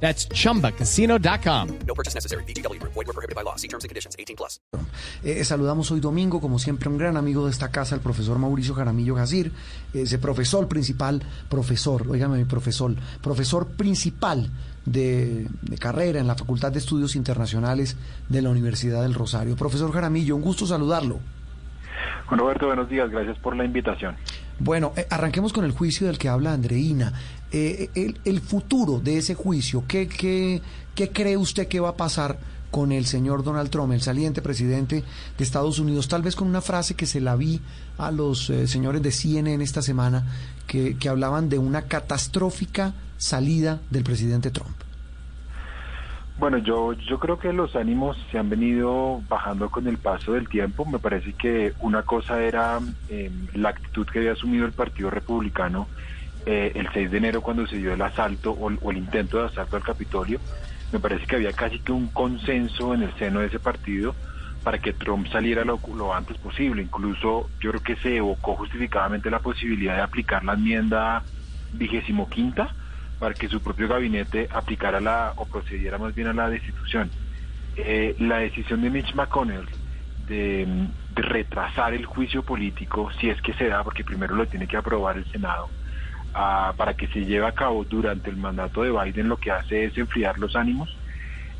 That's chumbacasino.com. No purchase necessary. BGW. Void were prohibited by law. See terms and conditions. 18 plus. Eh, saludamos hoy domingo, como siempre, un gran amigo de esta casa, el profesor Mauricio Jaramillo Gazir, ese profesor principal, profesor, oígame mi profesor, profesor principal de, de carrera en la Facultad de Estudios Internacionales de la Universidad del Rosario. Profesor Jaramillo, un gusto saludarlo. Juan Roberto, buenos días. Gracias por la invitación. Bueno, eh, arranquemos con el juicio del que habla Andreina. Eh, el, futuro de ese juicio, ¿qué, qué, ¿qué cree usted que va a pasar con el señor Donald Trump, el saliente presidente de Estados Unidos? Tal vez con una frase que se la vi a los eh, señores de CNN esta semana, que, hablaban de una catastrófica salida del presidente Trump. Bueno, yo, yo creo que los ánimos se han venido bajando con el paso del tiempo. Me parece que una cosa era eh, la actitud que había asumido el Partido Republicano eh, el 6 de enero cuando se dio el asalto o, el intento de asalto al Capitolio. Me parece que había casi que un consenso en el seno de ese partido para que Trump saliera lo, lo antes posible. Incluso yo creo que se evocó justificadamente la posibilidad de aplicar la enmienda vigésimo quinta para que su propio gabinete aplicara la o procediera más bien a la destitución. Eh, la decisión de Mitch McConnell de, de, retrasar el juicio político, si es que se da, porque primero lo tiene que aprobar el Senado, uh, para que se lleve a cabo durante el mandato de Biden, lo que hace es enfriar los ánimos.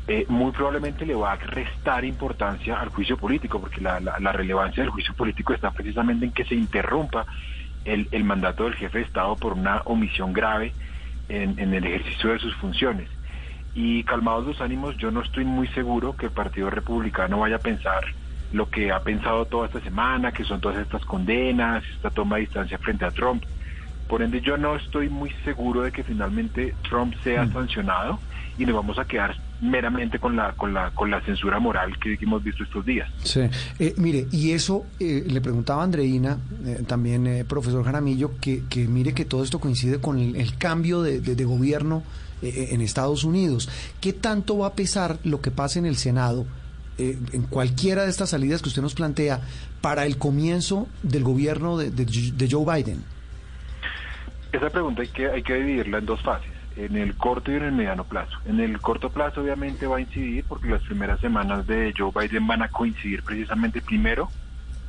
Eh, muy probablemente le va a restar importancia al juicio político, porque la, relevancia del juicio político está precisamente en que se interrumpa el, mandato del jefe de Estado por una omisión grave en, el ejercicio de sus funciones. Y calmados los ánimos, yo no estoy muy seguro que el Partido Republicano vaya a pensar lo que ha pensado toda esta semana, que son todas estas condenas, esta toma de distancia frente a Trump. Por ende, yo no estoy muy seguro de que finalmente Trump sea mm. sancionado y nos vamos a quedar meramente con la con la con la censura moral que, hemos visto estos días. Sí, eh, mire, y eso eh, le preguntaba a Andreina, eh, también profesor Jaramillo, que, que, mire que todo esto coincide con el, el cambio de, de, de gobierno en Estados Unidos. ¿Qué tanto va a pesar lo que pasa en el Senado? en cualquiera de estas salidas que usted nos plantea para el comienzo del gobierno de, de Joe Biden. Esa pregunta hay que, hay que dividirla en dos fases en el corto y en el mediano plazo. En el corto plazo obviamente va a incidir porque las primeras semanas de Joe Biden van a coincidir precisamente primero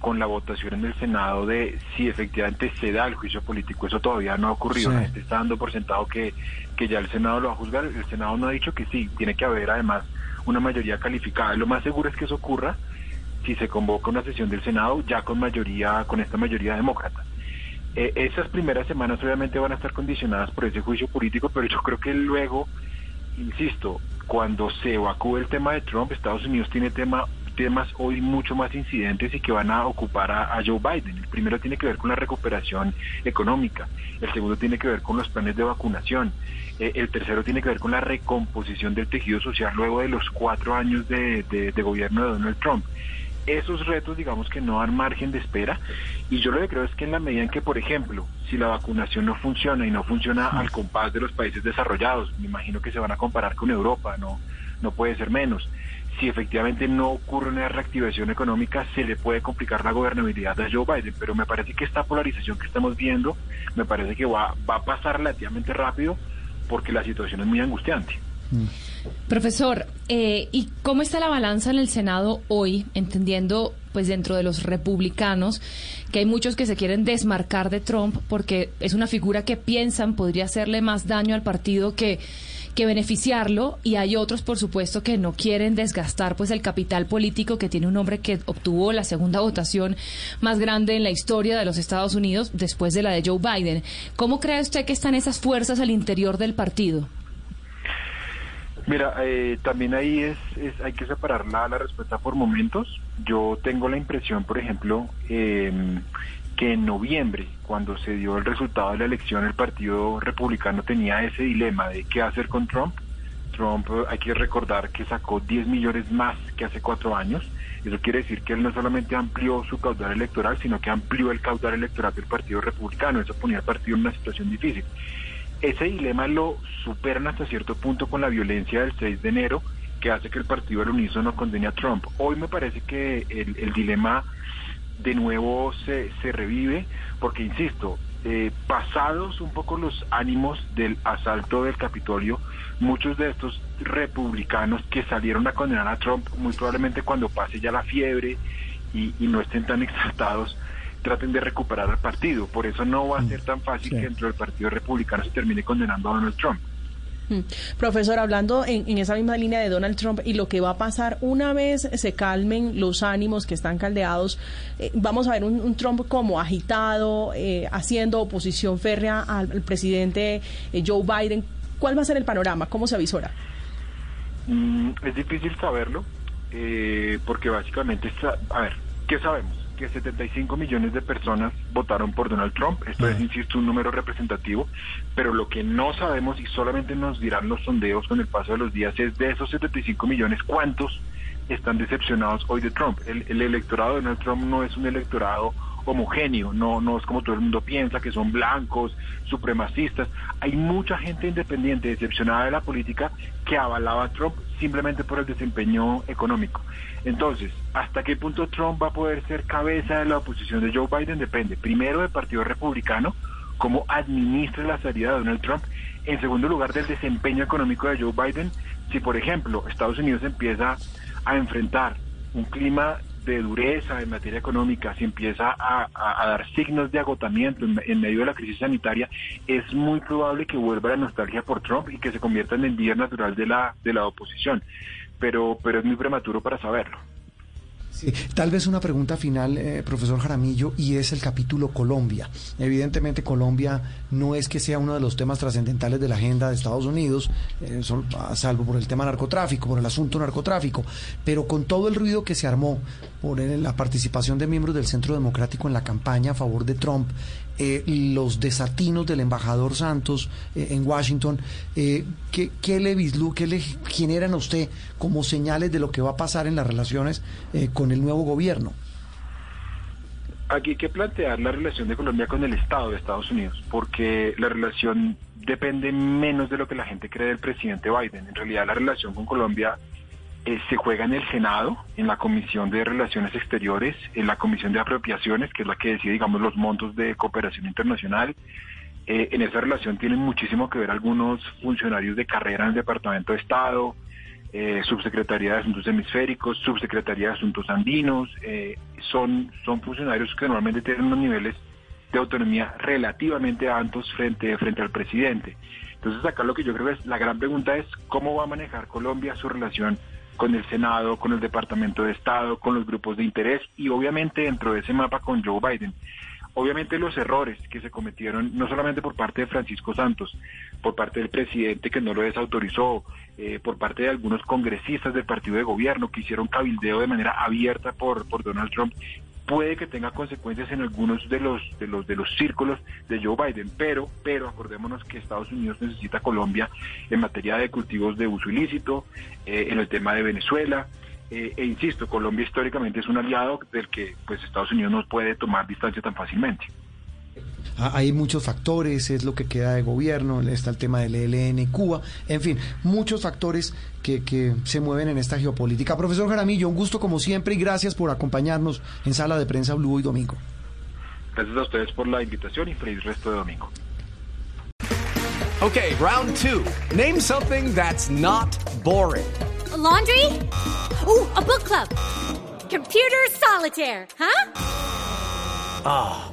con la votación en el Senado de si efectivamente se da el juicio político. Eso todavía no ha ocurrido. Sí. La gente está dando por sentado que, que ya el Senado lo va a juzgar. El Senado no ha dicho que sí. Tiene que haber además una mayoría calificada. Lo más seguro es que eso ocurra si se convoca una sesión del Senado ya con mayoría, con esta mayoría demócrata. Eh, esas primeras semanas obviamente van a estar condicionadas por ese juicio político, pero yo creo que luego, insisto, cuando se evacúe el tema de Trump, Estados Unidos tiene tema, temas hoy mucho más incidentes y que van a ocupar a, Joe Biden. El primero tiene que ver con la recuperación económica, el segundo tiene que ver con los planes de vacunación, eh, el tercero tiene que ver con la recomposición del tejido social luego de los cuatro años de gobierno de Donald Trump esos retos, digamos que no dan margen de espera. Y yo lo que creo es que en la medida en que, por ejemplo, si la vacunación no funciona y no funciona al compás de los países desarrollados, me imagino que se van a comparar con Europa, no, no puede ser menos. Si efectivamente no ocurre una reactivación económica, se le puede complicar la gobernabilidad a Joe Biden. Pero me parece que esta polarización que estamos viendo, me parece que va, va a pasar relativamente rápido porque la situación es muy angustiante. Profesor, eh, ¿y cómo está la balanza en el Senado hoy, entendiendo pues dentro de los republicanos que hay muchos que se quieren desmarcar de Trump porque es una figura que piensan podría hacerle más daño al partido que que beneficiarlo y hay otros por supuesto que no quieren desgastar pues el capital político que tiene un hombre que obtuvo la segunda votación más grande en la historia de los Estados Unidos después de la de Joe Biden. ¿Cómo cree usted que están esas fuerzas al interior del partido? Mira, eh, también ahí es, es, hay que separar la, la, respuesta por momentos. Yo tengo la impresión, por ejemplo, eh, que en noviembre, cuando se dio el resultado de la elección, el Partido Republicano tenía ese dilema de qué hacer con Trump. Trump, hay que recordar que sacó 10 millones más que hace cuatro años. Eso quiere decir que él no solamente amplió su caudal electoral, sino que amplió el caudal electoral del Partido Republicano. Eso ponía al partido en una situación difícil. Ese dilema lo superan hasta cierto punto con la violencia del 6 de enero, que hace que el partido al unísono condene a Trump. Hoy me parece que el, dilema de nuevo se, se revive, porque insisto, eh, pasados un poco los ánimos del asalto del Capitolio, muchos de estos republicanos que salieron a condenar a Trump, muy probablemente cuando pase ya la fiebre y no estén tan exaltados, traten de recuperar al partido. Por eso no va a ser tan fácil que dentro del Partido Republicano se termine condenando a Donald Trump. Mm. Profesor, hablando en, en, esa misma línea de Donald Trump y lo que va a pasar una vez se calmen los ánimos que están caldeados, eh, vamos a ver un, un, Trump como agitado, eh, haciendo oposición férrea al, al presidente eh, Joe Biden. ¿Cuál va a ser el panorama? ¿Cómo se avisora? Mm, es difícil saberlo, eh, porque básicamente, está, a ver, ¿qué sabemos? Que 75 millones de personas votaron por Donald Trump. Esto es, insisto, un número representativo, pero lo que no sabemos y solamente nos dirán los sondeos con el paso de los días es de esos 75 millones, ¿cuántos están decepcionados hoy de Trump? El, el electorado de Donald Trump no es un electorado homogéneo, no, no es como todo el mundo piensa, que son blancos, supremacistas. Hay mucha gente independiente, decepcionada de la política, que avalaba a Trump simplemente por el desempeño económico. Entonces, ¿hasta qué punto Trump va a poder ser cabeza de la oposición de Joe Biden? Depende, primero del Partido Republicano, cómo administra la salida de Donald Trump. En segundo lugar, del desempeño económico de Joe Biden. Si, por ejemplo, Estados Unidos empieza a enfrentar un clima de dureza en materia económica, si empieza a, dar signos de agotamiento en, en, medio de la crisis sanitaria, es muy probable que vuelva la nostalgia por Trump y que se convierta en el líder natural de la, de la oposición. Pero, pero es muy prematuro para saberlo. Sí, tal vez una pregunta final, eh, profesor Jaramillo, y es el capítulo Colombia. Evidentemente Colombia no es que sea uno de los temas trascendentales de la agenda de Estados Unidos, eh, son, salvo por el tema narcotráfico, por el asunto narcotráfico, pero con todo el ruido que se armó por la participación de miembros del Centro Democrático en la campaña a favor de Trump, eh, los desatinos del embajador Santos eh, en Washington, eh, ¿qué, ¿qué, le vislu, qué le generan a usted como señales de lo que va a pasar en las relaciones eh, con el nuevo gobierno? Aquí hay que plantear la relación de Colombia con el Estado de Estados Unidos, porque la relación depende menos de lo que la gente cree del presidente Biden. En realidad la relación con Colombia eh, se juega en el Senado, en la Comisión de Relaciones Exteriores, en la Comisión de Apropiaciones, que es la que decide, digamos, los montos de cooperación internacional. Eh, en esa relación tienen muchísimo que ver algunos funcionarios de carrera en el Departamento de Estado, eh, Subsecretaría de Asuntos Hemisféricos, Subsecretaría de Asuntos Andinos, eh, son, son funcionarios que normalmente tienen unos niveles de autonomía relativamente altos frente, frente al presidente. Entonces acá lo que yo creo es la gran pregunta es cómo va a manejar Colombia su relación con el Senado, con el Departamento de Estado, con los grupos de interés y obviamente dentro de ese mapa con Joe Biden. Obviamente los errores que se cometieron, no solamente por parte de Francisco Santos, por parte del presidente que no lo desautorizó, eh, por parte de algunos congresistas del partido de gobierno que hicieron cabildeo de manera abierta por, por Donald Trump, puede que tenga consecuencias en algunos de los de los de los círculos de Joe Biden, pero pero acordémonos que Estados Unidos necesita Colombia en materia de cultivos de uso ilícito, eh, en el tema de Venezuela, eh, e insisto, Colombia históricamente es un aliado del que pues Estados Unidos no puede tomar distancia tan fácilmente. Hay muchos factores, es lo que queda de gobierno, está el tema del ELN, Cuba, en fin, muchos factores que, que, se mueven en esta geopolítica. Profesor Jaramillo, un gusto como siempre y gracias por acompañarnos en Sala de Prensa Blue hoy domingo. Gracias a ustedes por la invitación y feliz resto de domingo. Okay, round two. Name something that's not boring. A laundry? Ooh, a book club. Computer solitaire, huh? Ah.